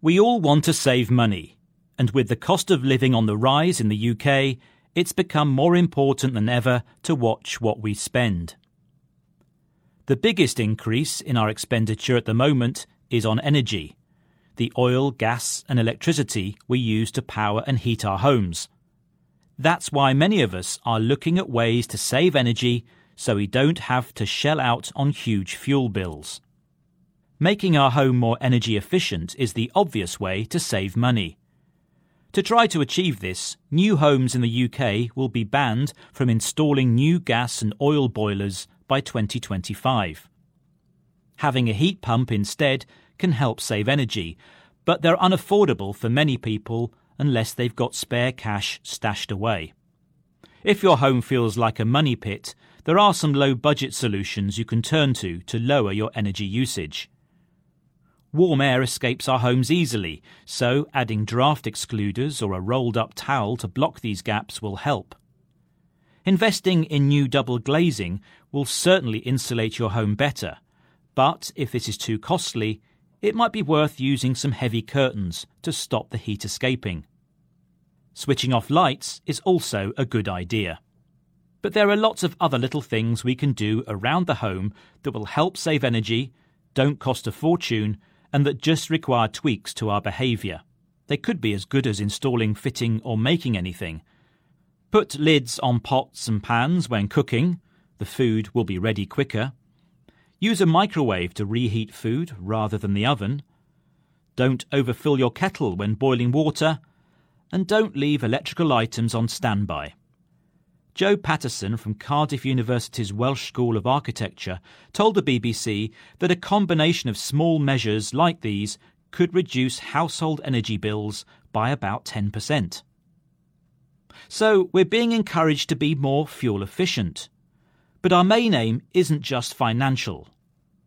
We all want to save money, and with the cost of living on the rise in the UK, it's become more important than ever to watch what we spend. The biggest increase in our expenditure at the moment is on energy, the oil, gas, and electricity we use to power and heat our homes. That's why many of us are looking at ways to save energy so we don't have to shell out on huge fuel bills. Making our home more energy efficient is the obvious way to save money. To try to achieve this, new homes in the UK will be banned from installing new gas and oil boilers by 2025. Having a heat pump instead can help save energy, but they're unaffordable for many people unless they've got spare cash stashed away. If your home feels like a money pit, there are some low budget solutions you can turn to to lower your energy usage. Warm air escapes our homes easily, so adding draft excluders or a rolled up towel to block these gaps will help. Investing in new double glazing will certainly insulate your home better, but if it is too costly, it might be worth using some heavy curtains to stop the heat escaping. Switching off lights is also a good idea. But there are lots of other little things we can do around the home that will help save energy, don't cost a fortune, and that just require tweaks to our behaviour. They could be as good as installing, fitting, or making anything. Put lids on pots and pans when cooking, the food will be ready quicker. Use a microwave to reheat food rather than the oven. Don't overfill your kettle when boiling water. And don't leave electrical items on standby. Jo Patterson from Cardiff University's Welsh School of Architecture told the BBC that a combination of small measures like these could reduce household energy bills by about 10%. So we're being encouraged to be more fuel efficient. But our main aim isn't just financial.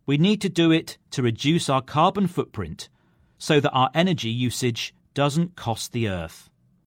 We need to do it to reduce our carbon footprint so that our energy usage doesn't cost the earth.